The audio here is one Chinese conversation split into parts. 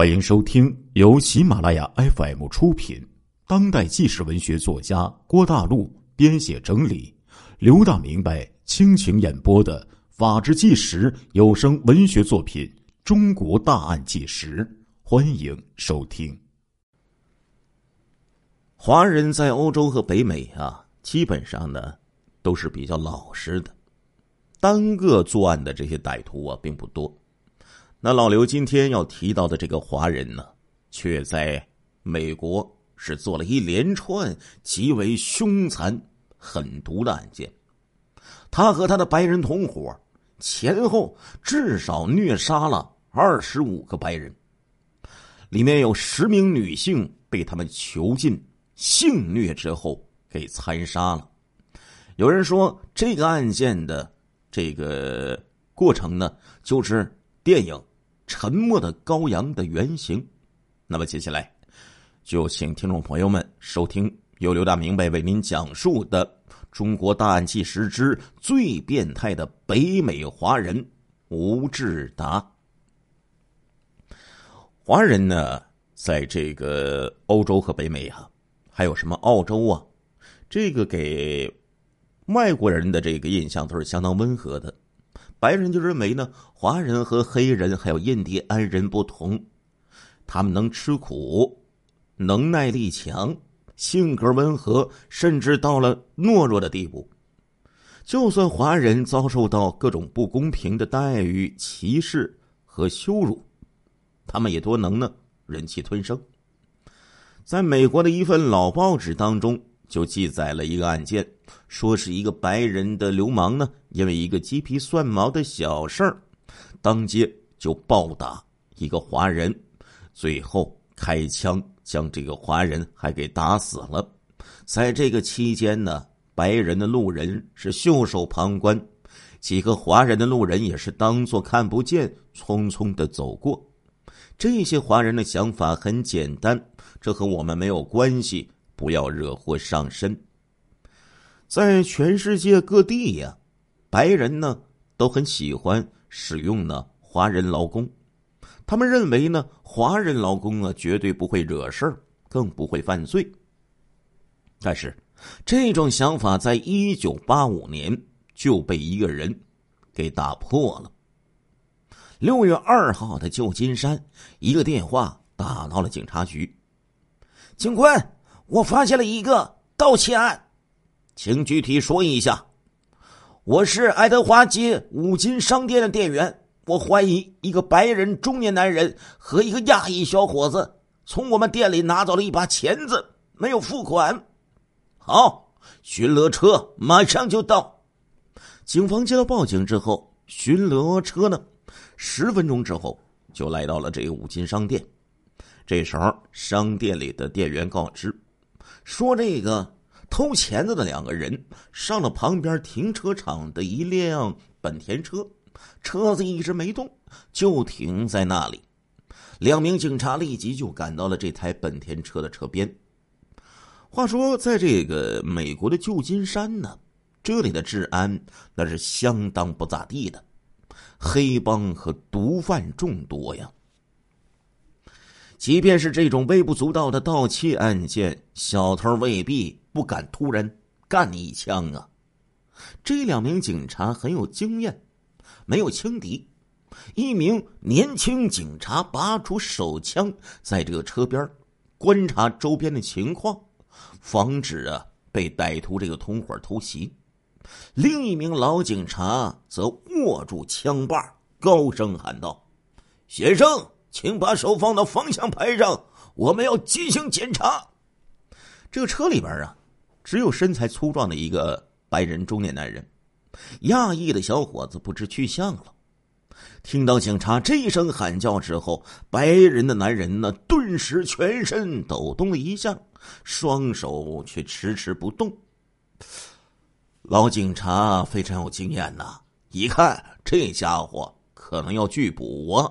欢迎收听由喜马拉雅 FM 出品、当代纪实文学作家郭大陆编写整理、刘大明白倾情演播的《法制纪实》有声文学作品《中国大案纪实》，欢迎收听。华人在欧洲和北美啊，基本上呢都是比较老实的，单个作案的这些歹徒啊并不多。那老刘今天要提到的这个华人呢，却在美国是做了一连串极为凶残狠毒的案件。他和他的白人同伙前后至少虐杀了二十五个白人，里面有十名女性被他们囚禁、性虐之后给残杀了。有人说，这个案件的这个过程呢，就是电影。沉默的羔羊的原型，那么接下来就请听众朋友们收听由刘大明白为您讲述的《中国大案纪实之最变态的北美华人吴志达》。华人呢，在这个欧洲和北美啊，还有什么澳洲啊，这个给外国人的这个印象都是相当温和的。白人就认为呢，华人和黑人还有印第安人不同，他们能吃苦，能耐力强，性格温和，甚至到了懦弱的地步。就算华人遭受到各种不公平的待遇、歧视和羞辱，他们也多能呢忍气吞声。在美国的一份老报纸当中。就记载了一个案件，说是一个白人的流氓呢，因为一个鸡皮蒜毛的小事儿，当街就暴打一个华人，最后开枪将这个华人还给打死了。在这个期间呢，白人的路人是袖手旁观，几个华人的路人也是当做看不见，匆匆的走过。这些华人的想法很简单，这和我们没有关系。不要惹祸上身。在全世界各地呀，白人呢都很喜欢使用呢华人劳工，他们认为呢华人劳工啊绝对不会惹事儿，更不会犯罪。但是这种想法在一九八五年就被一个人给打破了。六月二号的旧金山，一个电话打到了警察局，警官。我发现了一个盗窃案，请具体说一下。我是爱德华街五金商店的店员，我怀疑一个白人中年男人和一个亚裔小伙子从我们店里拿走了一把钳子，没有付款。好，巡逻车马上就到。警方接到报警之后，巡逻车呢，十分钟之后就来到了这个五金商店。这时候，商店里的店员告知。说这个偷钳子的两个人上了旁边停车场的一辆本田车，车子一直没动，就停在那里。两名警察立即就赶到了这台本田车的车边。话说，在这个美国的旧金山呢，这里的治安那是相当不咋地的，黑帮和毒贩众多呀。即便是这种微不足道的盗窃案件，小偷未必不敢突然干你一枪啊！这两名警察很有经验，没有轻敌。一名年轻警察拔出手枪，在这个车边观察周边的情况，防止啊被歹徒这个同伙偷袭。另一名老警察则握住枪把，高声喊道：“先生！”请把手放到方向盘上，我们要进行检查。这个车里边啊，只有身材粗壮的一个白人中年男人，亚裔的小伙子不知去向了。听到警察这一声喊叫之后，白人的男人呢，顿时全身抖动了一下，双手却迟迟不动。老警察非常有经验呐，一看这家伙可能要拒捕啊。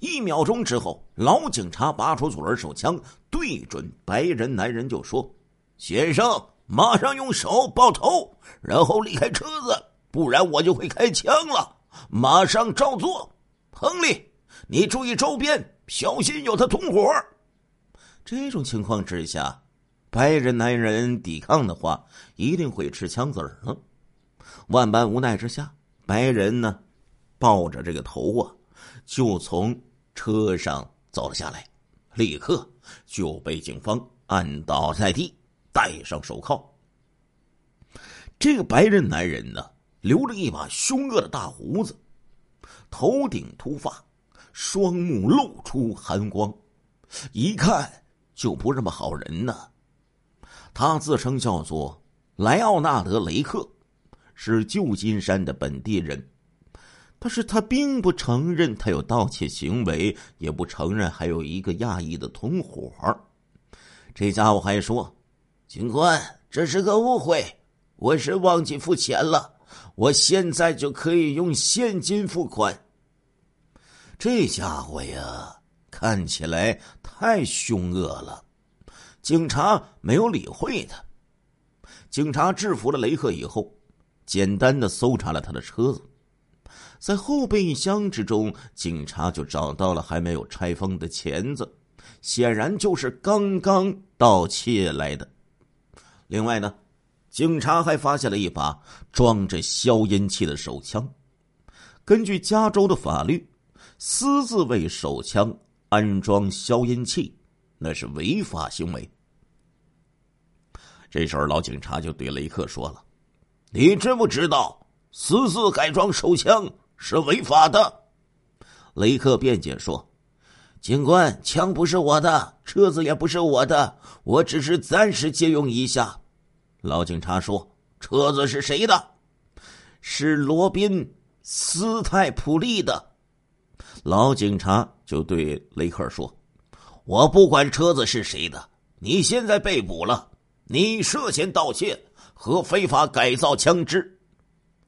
一秒钟之后，老警察拔出左轮手枪，对准白人男人就说：“先生，马上用手抱头，然后离开车子，不然我就会开枪了。马上照做。亨利，你注意周边，小心有他同伙。这种情况之下，白人男人抵抗的话，一定会吃枪子儿了。万般无奈之下，白人呢，抱着这个头啊，就从车上走了下来，立刻就被警方按倒在地，戴上手铐。这个白人男人呢，留着一把凶恶的大胡子，头顶秃发，双目露出寒光，一看就不是什么好人呢。他自称叫做莱奥纳德·雷克。是旧金山的本地人，但是他并不承认他有盗窃行为，也不承认还有一个亚裔的同伙。这家伙还说：“警官，这是个误会，我是忘记付钱了，我现在就可以用现金付款。”这家伙呀，看起来太凶恶了，警察没有理会他。警察制服了雷克以后。简单的搜查了他的车子，在后备箱之中，警察就找到了还没有拆封的钳子，显然就是刚刚盗窃来的。另外呢，警察还发现了一把装着消音器的手枪。根据加州的法律，私自为手枪安装消音器，那是违法行为。这时候，老警察就对雷克说了。你知不知道私自改装手枪是违法的？雷克辩解说：“警官，枪不是我的，车子也不是我的，我只是暂时借用一下。”老警察说：“车子是谁的？是罗宾斯泰普利的。”老警察就对雷克说：“我不管车子是谁的，你现在被捕了，你涉嫌盗窃。”和非法改造枪支。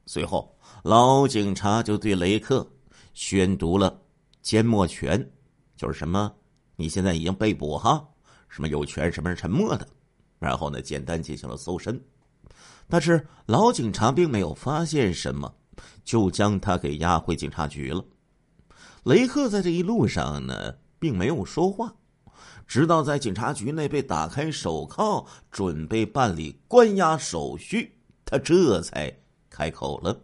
随后，老警察就对雷克宣读了缄默权，就是什么？你现在已经被捕哈，什么有权什么是沉默的。然后呢，简单进行了搜身，但是老警察并没有发现什么，就将他给押回警察局了。雷克在这一路上呢，并没有说话。直到在警察局内被打开手铐，准备办理关押手续，他这才开口了。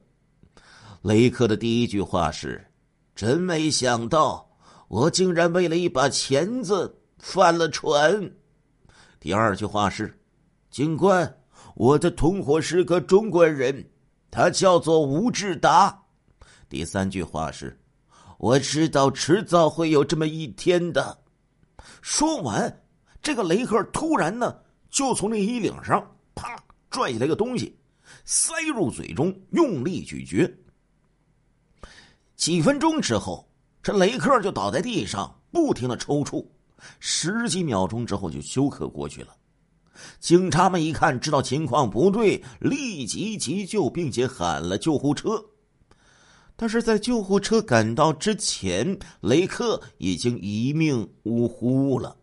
雷克的第一句话是：“真没想到，我竟然为了一把钳子翻了船。”第二句话是：“警官，我的同伙是个中国人，他叫做吴志达。”第三句话是：“我知道迟早会有这么一天的。”说完，这个雷克突然呢，就从那衣领上啪拽下来个东西，塞入嘴中，用力咀嚼。几分钟之后，这雷克就倒在地上，不停的抽搐。十几秒钟之后，就休克过去了。警察们一看，知道情况不对，立即急救，并且喊了救护车。但是在救护车赶到之前，雷克已经一命呜呼了。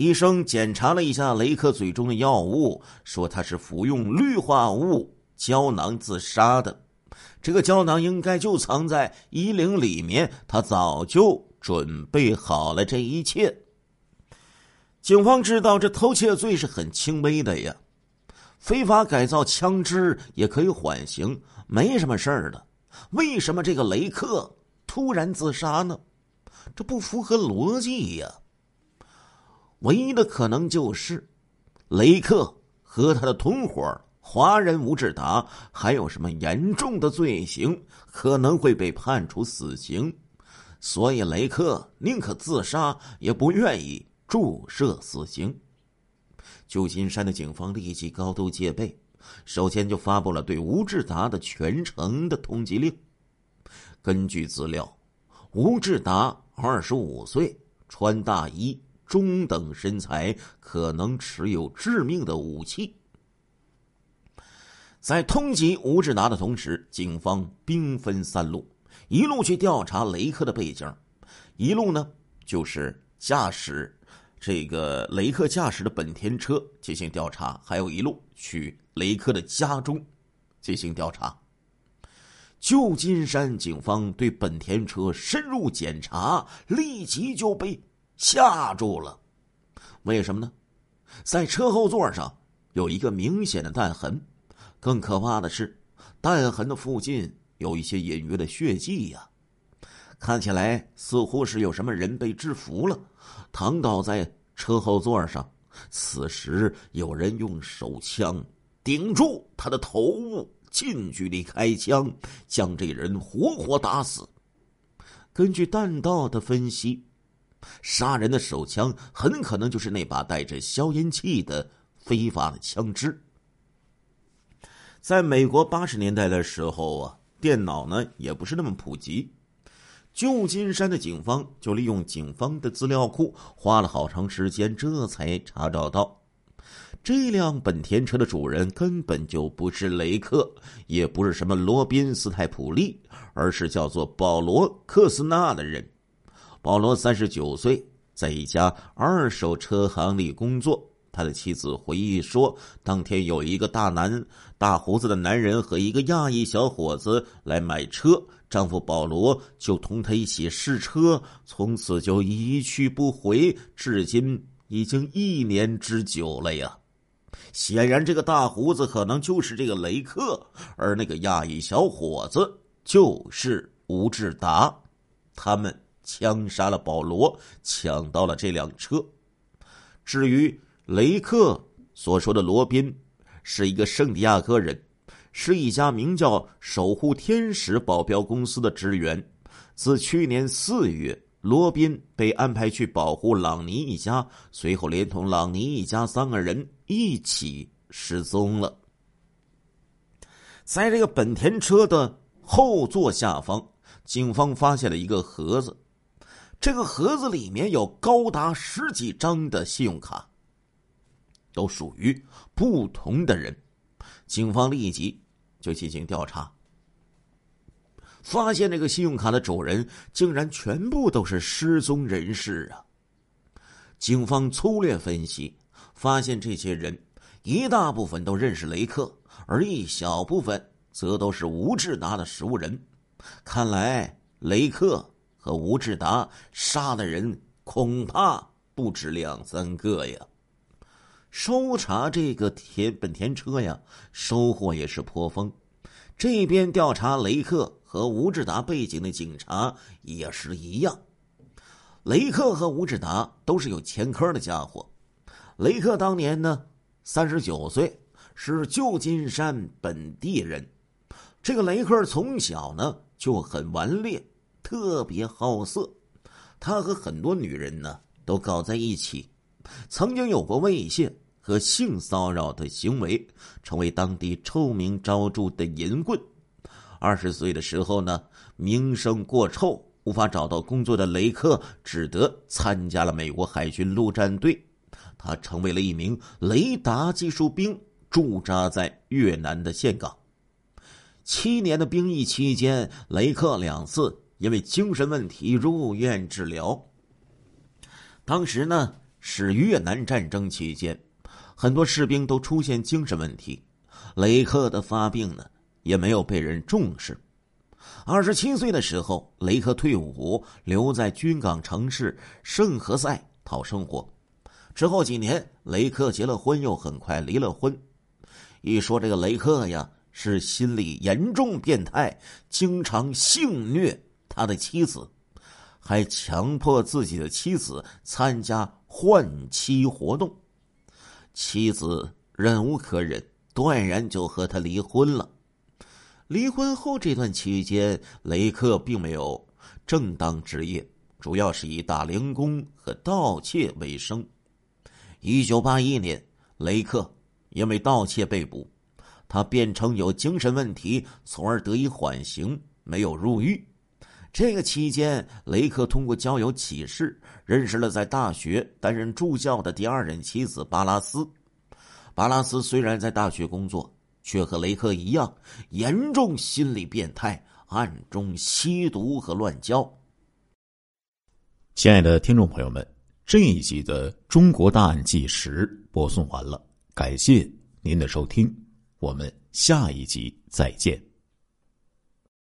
医生检查了一下雷克嘴中的药物，说他是服用氯化物胶囊自杀的。这个胶囊应该就藏在衣领里面，他早就准备好了这一切。警方知道这偷窃罪是很轻微的呀，非法改造枪支也可以缓刑，没什么事儿的。为什么这个雷克突然自杀呢？这不符合逻辑呀。唯一的可能就是，雷克和他的同伙华人吴志达还有什么严重的罪行，可能会被判处死刑，所以雷克宁可自杀，也不愿意注射死刑。旧金山的警方立即高度戒备。首先就发布了对吴志达的全城的通缉令。根据资料，吴志达二十五岁，穿大衣，中等身材，可能持有致命的武器。在通缉吴志达的同时，警方兵分三路，一路去调查雷克的背景，一路呢就是驾驶这个雷克驾驶的本田车进行调查，还有一路去。雷克的家中进行调查。旧金山警方对本田车深入检查，立即就被吓住了。为什么呢？在车后座上有一个明显的弹痕，更可怕的是，弹痕的附近有一些隐约的血迹呀，看起来似乎是有什么人被制服了，躺倒在车后座上。此时有人用手枪顶住他的头部。近距离开枪，将这人活活打死。根据弹道的分析，杀人的手枪很可能就是那把带着消音器的非法的枪支。在美国八十年代的时候啊，电脑呢也不是那么普及，旧金山的警方就利用警方的资料库，花了好长时间，这才查找到。这辆本田车的主人根本就不是雷克，也不是什么罗宾斯泰普利，而是叫做保罗克斯纳的人。保罗三十九岁，在一家二手车行里工作。他的妻子回忆说，当天有一个大男、大胡子的男人和一个亚裔小伙子来买车，丈夫保罗就同他一起试车，从此就一去不回，至今已经一年之久了呀。显然，这个大胡子可能就是这个雷克，而那个亚裔小伙子就是吴志达。他们枪杀了保罗，抢到了这辆车。至于雷克所说的罗宾，是一个圣地亚哥人，是一家名叫“守护天使”保镖公司的职员。自去年四月。罗宾被安排去保护朗尼一家，随后连同朗尼一家三个人一起失踪了。在这个本田车的后座下方，警方发现了一个盒子，这个盒子里面有高达十几张的信用卡，都属于不同的人。警方立即就进行调查。发现这个信用卡的主人竟然全部都是失踪人士啊！警方粗略分析，发现这些人一大部分都认识雷克，而一小部分则都是吴志达的熟人。看来雷克和吴志达杀的人恐怕不止两三个呀！搜查这个田本田车呀，收获也是颇丰。这边调查雷克。和吴志达背景的警察也是一样，雷克和吴志达都是有前科的家伙。雷克当年呢，三十九岁，是旧金山本地人。这个雷克从小呢就很顽劣，特别好色。他和很多女人呢都搞在一起，曾经有过猥亵和性骚扰的行为，成为当地臭名昭著的淫棍。二十岁的时候呢，名声过臭，无法找到工作的雷克只得参加了美国海军陆战队。他成为了一名雷达技术兵，驻扎在越南的岘港。七年的兵役期间，雷克两次因为精神问题入院治疗。当时呢是越南战争期间，很多士兵都出现精神问题，雷克的发病呢。也没有被人重视。二十七岁的时候，雷克退伍，留在军港城市圣何塞讨生活。之后几年，雷克结了婚，又很快离了婚。一说这个雷克呀，是心理严重变态，经常性虐他的妻子，还强迫自己的妻子参加换妻活动。妻子忍无可忍，断然就和他离婚了。离婚后这段期间，雷克并没有正当职业，主要是以打零工和盗窃为生。一九八一年，雷克因为盗窃被捕，他辩称有精神问题，从而得以缓刑，没有入狱。这个期间，雷克通过交友启事认识了在大学担任助教的第二任妻子巴拉斯。巴拉斯虽然在大学工作。却和雷克一样严重心理变态，暗中吸毒和乱交。亲爱的听众朋友们，这一集的《中国大案纪实》播送完了，感谢您的收听，我们下一集再见。